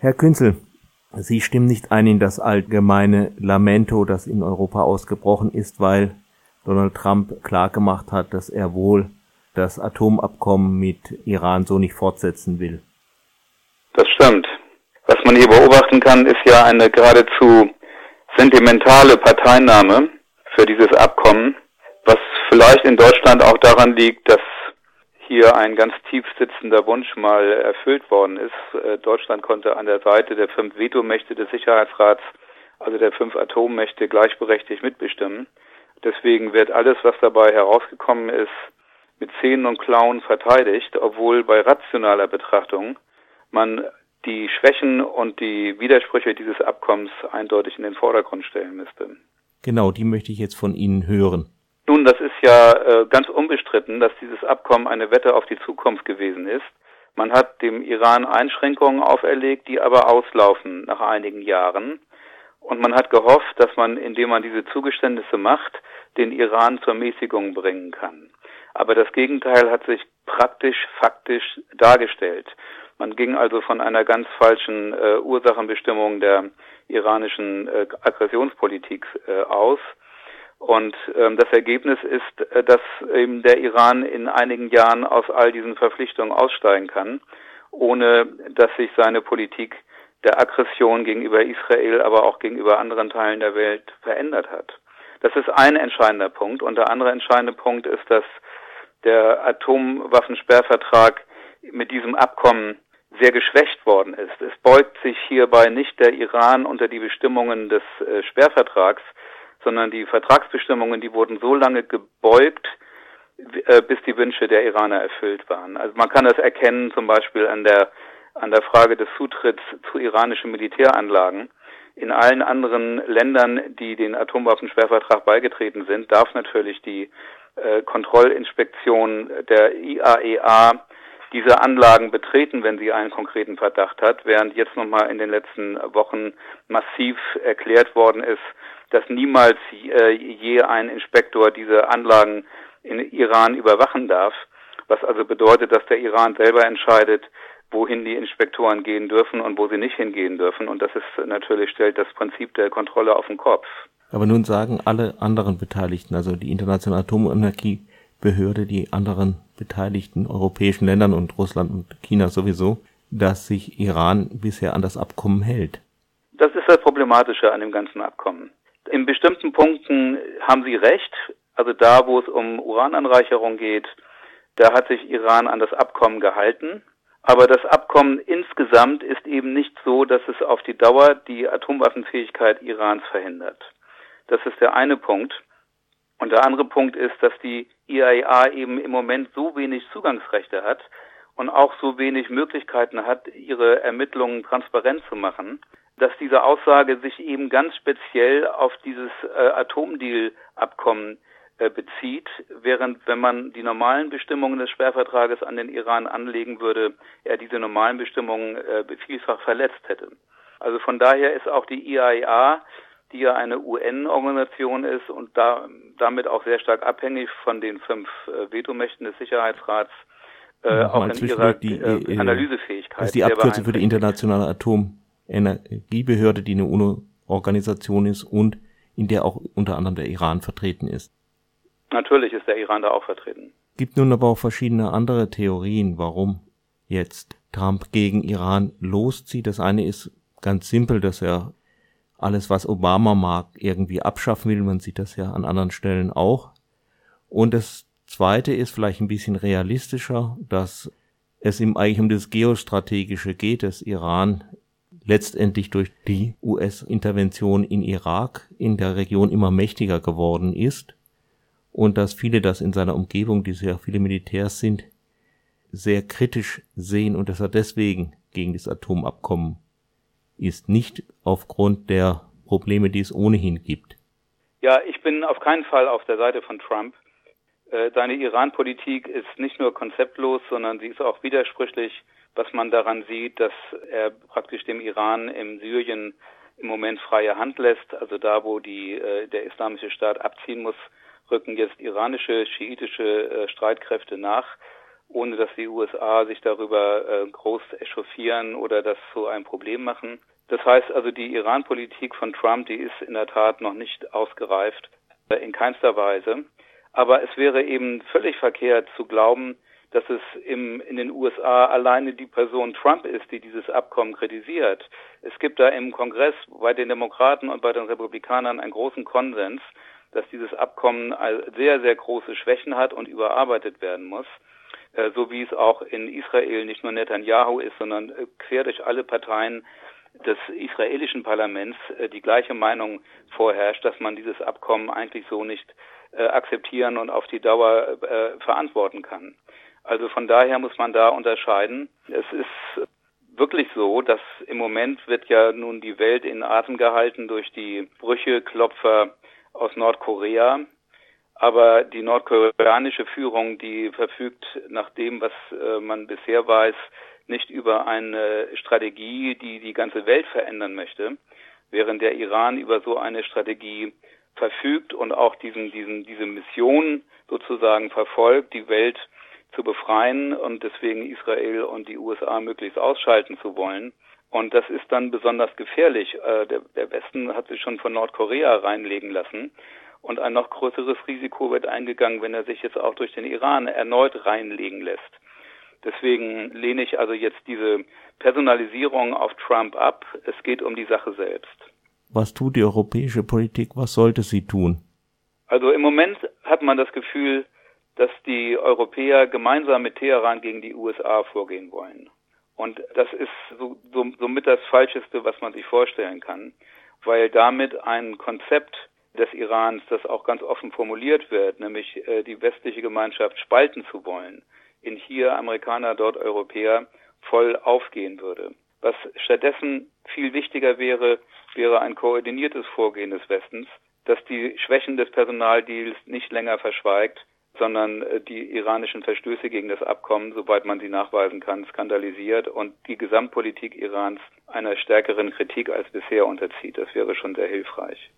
Herr Künzel, Sie stimmen nicht ein in das allgemeine Lamento, das in Europa ausgebrochen ist, weil Donald Trump klargemacht hat, dass er wohl das Atomabkommen mit Iran so nicht fortsetzen will. Das stimmt. Was man hier beobachten kann, ist ja eine geradezu sentimentale Parteinahme für dieses Abkommen, was vielleicht in Deutschland auch daran liegt, dass hier ein ganz tief sitzender Wunsch mal erfüllt worden ist. Äh, Deutschland konnte an der Seite der fünf Vetomächte des Sicherheitsrats, also der fünf Atommächte, gleichberechtigt mitbestimmen. Deswegen wird alles, was dabei herausgekommen ist, mit Zähnen und Klauen verteidigt, obwohl bei rationaler Betrachtung man die Schwächen und die Widersprüche dieses Abkommens eindeutig in den Vordergrund stellen müsste. Genau, die möchte ich jetzt von Ihnen hören. Nun, das ist ja äh, ganz unbestritten, dass dieses Abkommen eine Wette auf die Zukunft gewesen ist. Man hat dem Iran Einschränkungen auferlegt, die aber auslaufen nach einigen Jahren. Und man hat gehofft, dass man, indem man diese Zugeständnisse macht, den Iran zur Mäßigung bringen kann. Aber das Gegenteil hat sich praktisch, faktisch dargestellt. Man ging also von einer ganz falschen äh, Ursachenbestimmung der iranischen äh, Aggressionspolitik äh, aus. Und ähm, das Ergebnis ist, äh, dass eben der Iran in einigen Jahren aus all diesen Verpflichtungen aussteigen kann, ohne dass sich seine Politik der Aggression gegenüber Israel, aber auch gegenüber anderen Teilen der Welt verändert hat. Das ist ein entscheidender Punkt. Und der andere entscheidende Punkt ist, dass der Atomwaffensperrvertrag mit diesem Abkommen sehr geschwächt worden ist. Es beugt sich hierbei nicht der Iran unter die Bestimmungen des äh, Sperrvertrags, sondern die Vertragsbestimmungen, die wurden so lange gebeugt, äh, bis die Wünsche der Iraner erfüllt waren. Also man kann das erkennen zum Beispiel an der, an der Frage des Zutritts zu iranischen Militäranlagen. In allen anderen Ländern, die den Atomwaffensperrvertrag beigetreten sind, darf natürlich die äh, Kontrollinspektion der IAEA diese Anlagen betreten, wenn sie einen konkreten Verdacht hat, während jetzt nochmal in den letzten Wochen massiv erklärt worden ist, dass niemals äh, je ein Inspektor diese Anlagen in Iran überwachen darf, was also bedeutet, dass der Iran selber entscheidet, wohin die Inspektoren gehen dürfen und wo sie nicht hingehen dürfen. Und das ist natürlich stellt das Prinzip der Kontrolle auf den Kopf. Aber nun sagen alle anderen Beteiligten, also die Internationale Atomenergiebehörde, die anderen beteiligten europäischen Ländern und Russland und China sowieso, dass sich Iran bisher an das Abkommen hält. Das ist das Problematische an dem ganzen Abkommen. In bestimmten Punkten haben Sie recht. Also da, wo es um Urananreicherung geht, da hat sich Iran an das Abkommen gehalten. Aber das Abkommen insgesamt ist eben nicht so, dass es auf die Dauer die Atomwaffenfähigkeit Irans verhindert. Das ist der eine Punkt. Und der andere Punkt ist, dass die IAEA eben im Moment so wenig Zugangsrechte hat und auch so wenig Möglichkeiten hat, ihre Ermittlungen transparent zu machen, dass diese Aussage sich eben ganz speziell auf dieses äh, Atomdeal-Abkommen äh, bezieht, während wenn man die normalen Bestimmungen des Sperrvertrages an den Iran anlegen würde, er diese normalen Bestimmungen äh, vielfach verletzt hätte. Also von daher ist auch die IAEA, die ja eine UN-Organisation ist und da, damit auch sehr stark abhängig von den fünf äh, Vetomächten des Sicherheitsrats, äh, auch in ihrer die, äh, äh, Analysefähigkeit. Das ist die Abkürzung für die internationale Atom Energiebehörde, die eine UNO-Organisation ist und in der auch unter anderem der Iran vertreten ist. Natürlich ist der Iran da auch vertreten. Gibt nun aber auch verschiedene andere Theorien, warum jetzt Trump gegen Iran loszieht. Das eine ist ganz simpel, dass er alles, was Obama mag, irgendwie abschaffen will. Man sieht das ja an anderen Stellen auch. Und das zweite ist vielleicht ein bisschen realistischer, dass es ihm eigentlich um das Geostrategische geht, dass Iran letztendlich durch die US-Intervention in Irak in der Region immer mächtiger geworden ist und dass viele das in seiner Umgebung, die sehr viele Militärs sind, sehr kritisch sehen und dass er deswegen gegen das Atomabkommen ist, nicht aufgrund der Probleme, die es ohnehin gibt. Ja, ich bin auf keinen Fall auf der Seite von Trump. Äh, seine Iran-Politik ist nicht nur konzeptlos, sondern sie ist auch widersprüchlich was man daran sieht, dass er praktisch dem Iran im Syrien im Moment freie Hand lässt. Also da, wo die, äh, der islamische Staat abziehen muss, rücken jetzt iranische, schiitische äh, Streitkräfte nach. Ohne dass die USA sich darüber äh, groß echauffieren oder das zu einem Problem machen. Das heißt also, die Iran-Politik von Trump, die ist in der Tat noch nicht ausgereift, äh, in keinster Weise. Aber es wäre eben völlig verkehrt zu glauben, dass es im, in den USA alleine die Person Trump ist, die dieses Abkommen kritisiert. Es gibt da im Kongress bei den Demokraten und bei den Republikanern einen großen Konsens, dass dieses Abkommen sehr, sehr große Schwächen hat und überarbeitet werden muss. Äh, so wie es auch in Israel nicht nur Netanyahu ist, sondern äh, quer durch alle Parteien des israelischen Parlaments äh, die gleiche Meinung vorherrscht, dass man dieses Abkommen eigentlich so nicht akzeptieren und auf die Dauer verantworten kann. Also von daher muss man da unterscheiden. Es ist wirklich so, dass im Moment wird ja nun die Welt in Atem gehalten durch die Brücheklopfer aus Nordkorea, aber die nordkoreanische Führung, die verfügt nach dem, was äh, man bisher weiß, nicht über eine Strategie, die die ganze Welt verändern möchte, während der Iran über so eine Strategie verfügt und auch diesen, diesen, diese Mission sozusagen verfolgt, die Welt zu befreien und deswegen Israel und die USA möglichst ausschalten zu wollen. Und das ist dann besonders gefährlich. Äh, der, der Westen hat sich schon von Nordkorea reinlegen lassen. Und ein noch größeres Risiko wird eingegangen, wenn er sich jetzt auch durch den Iran erneut reinlegen lässt. Deswegen lehne ich also jetzt diese Personalisierung auf Trump ab. Es geht um die Sache selbst. Was tut die europäische Politik? Was sollte sie tun? Also im Moment hat man das Gefühl, dass die Europäer gemeinsam mit Teheran gegen die USA vorgehen wollen. Und das ist so, so, somit das Falscheste, was man sich vorstellen kann, weil damit ein Konzept des Irans, das auch ganz offen formuliert wird, nämlich äh, die westliche Gemeinschaft spalten zu wollen, in hier Amerikaner, dort Europäer, voll aufgehen würde. Was stattdessen viel wichtiger wäre, wäre ein koordiniertes Vorgehen des Westens, das die Schwächen des Personaldeals nicht länger verschweigt, sondern äh, die iranischen Verstöße gegen das Abkommen, soweit man sie nachweisen kann, skandalisiert und die Gesamtpolitik Irans einer stärkeren Kritik als bisher unterzieht. Das wäre schon sehr hilfreich.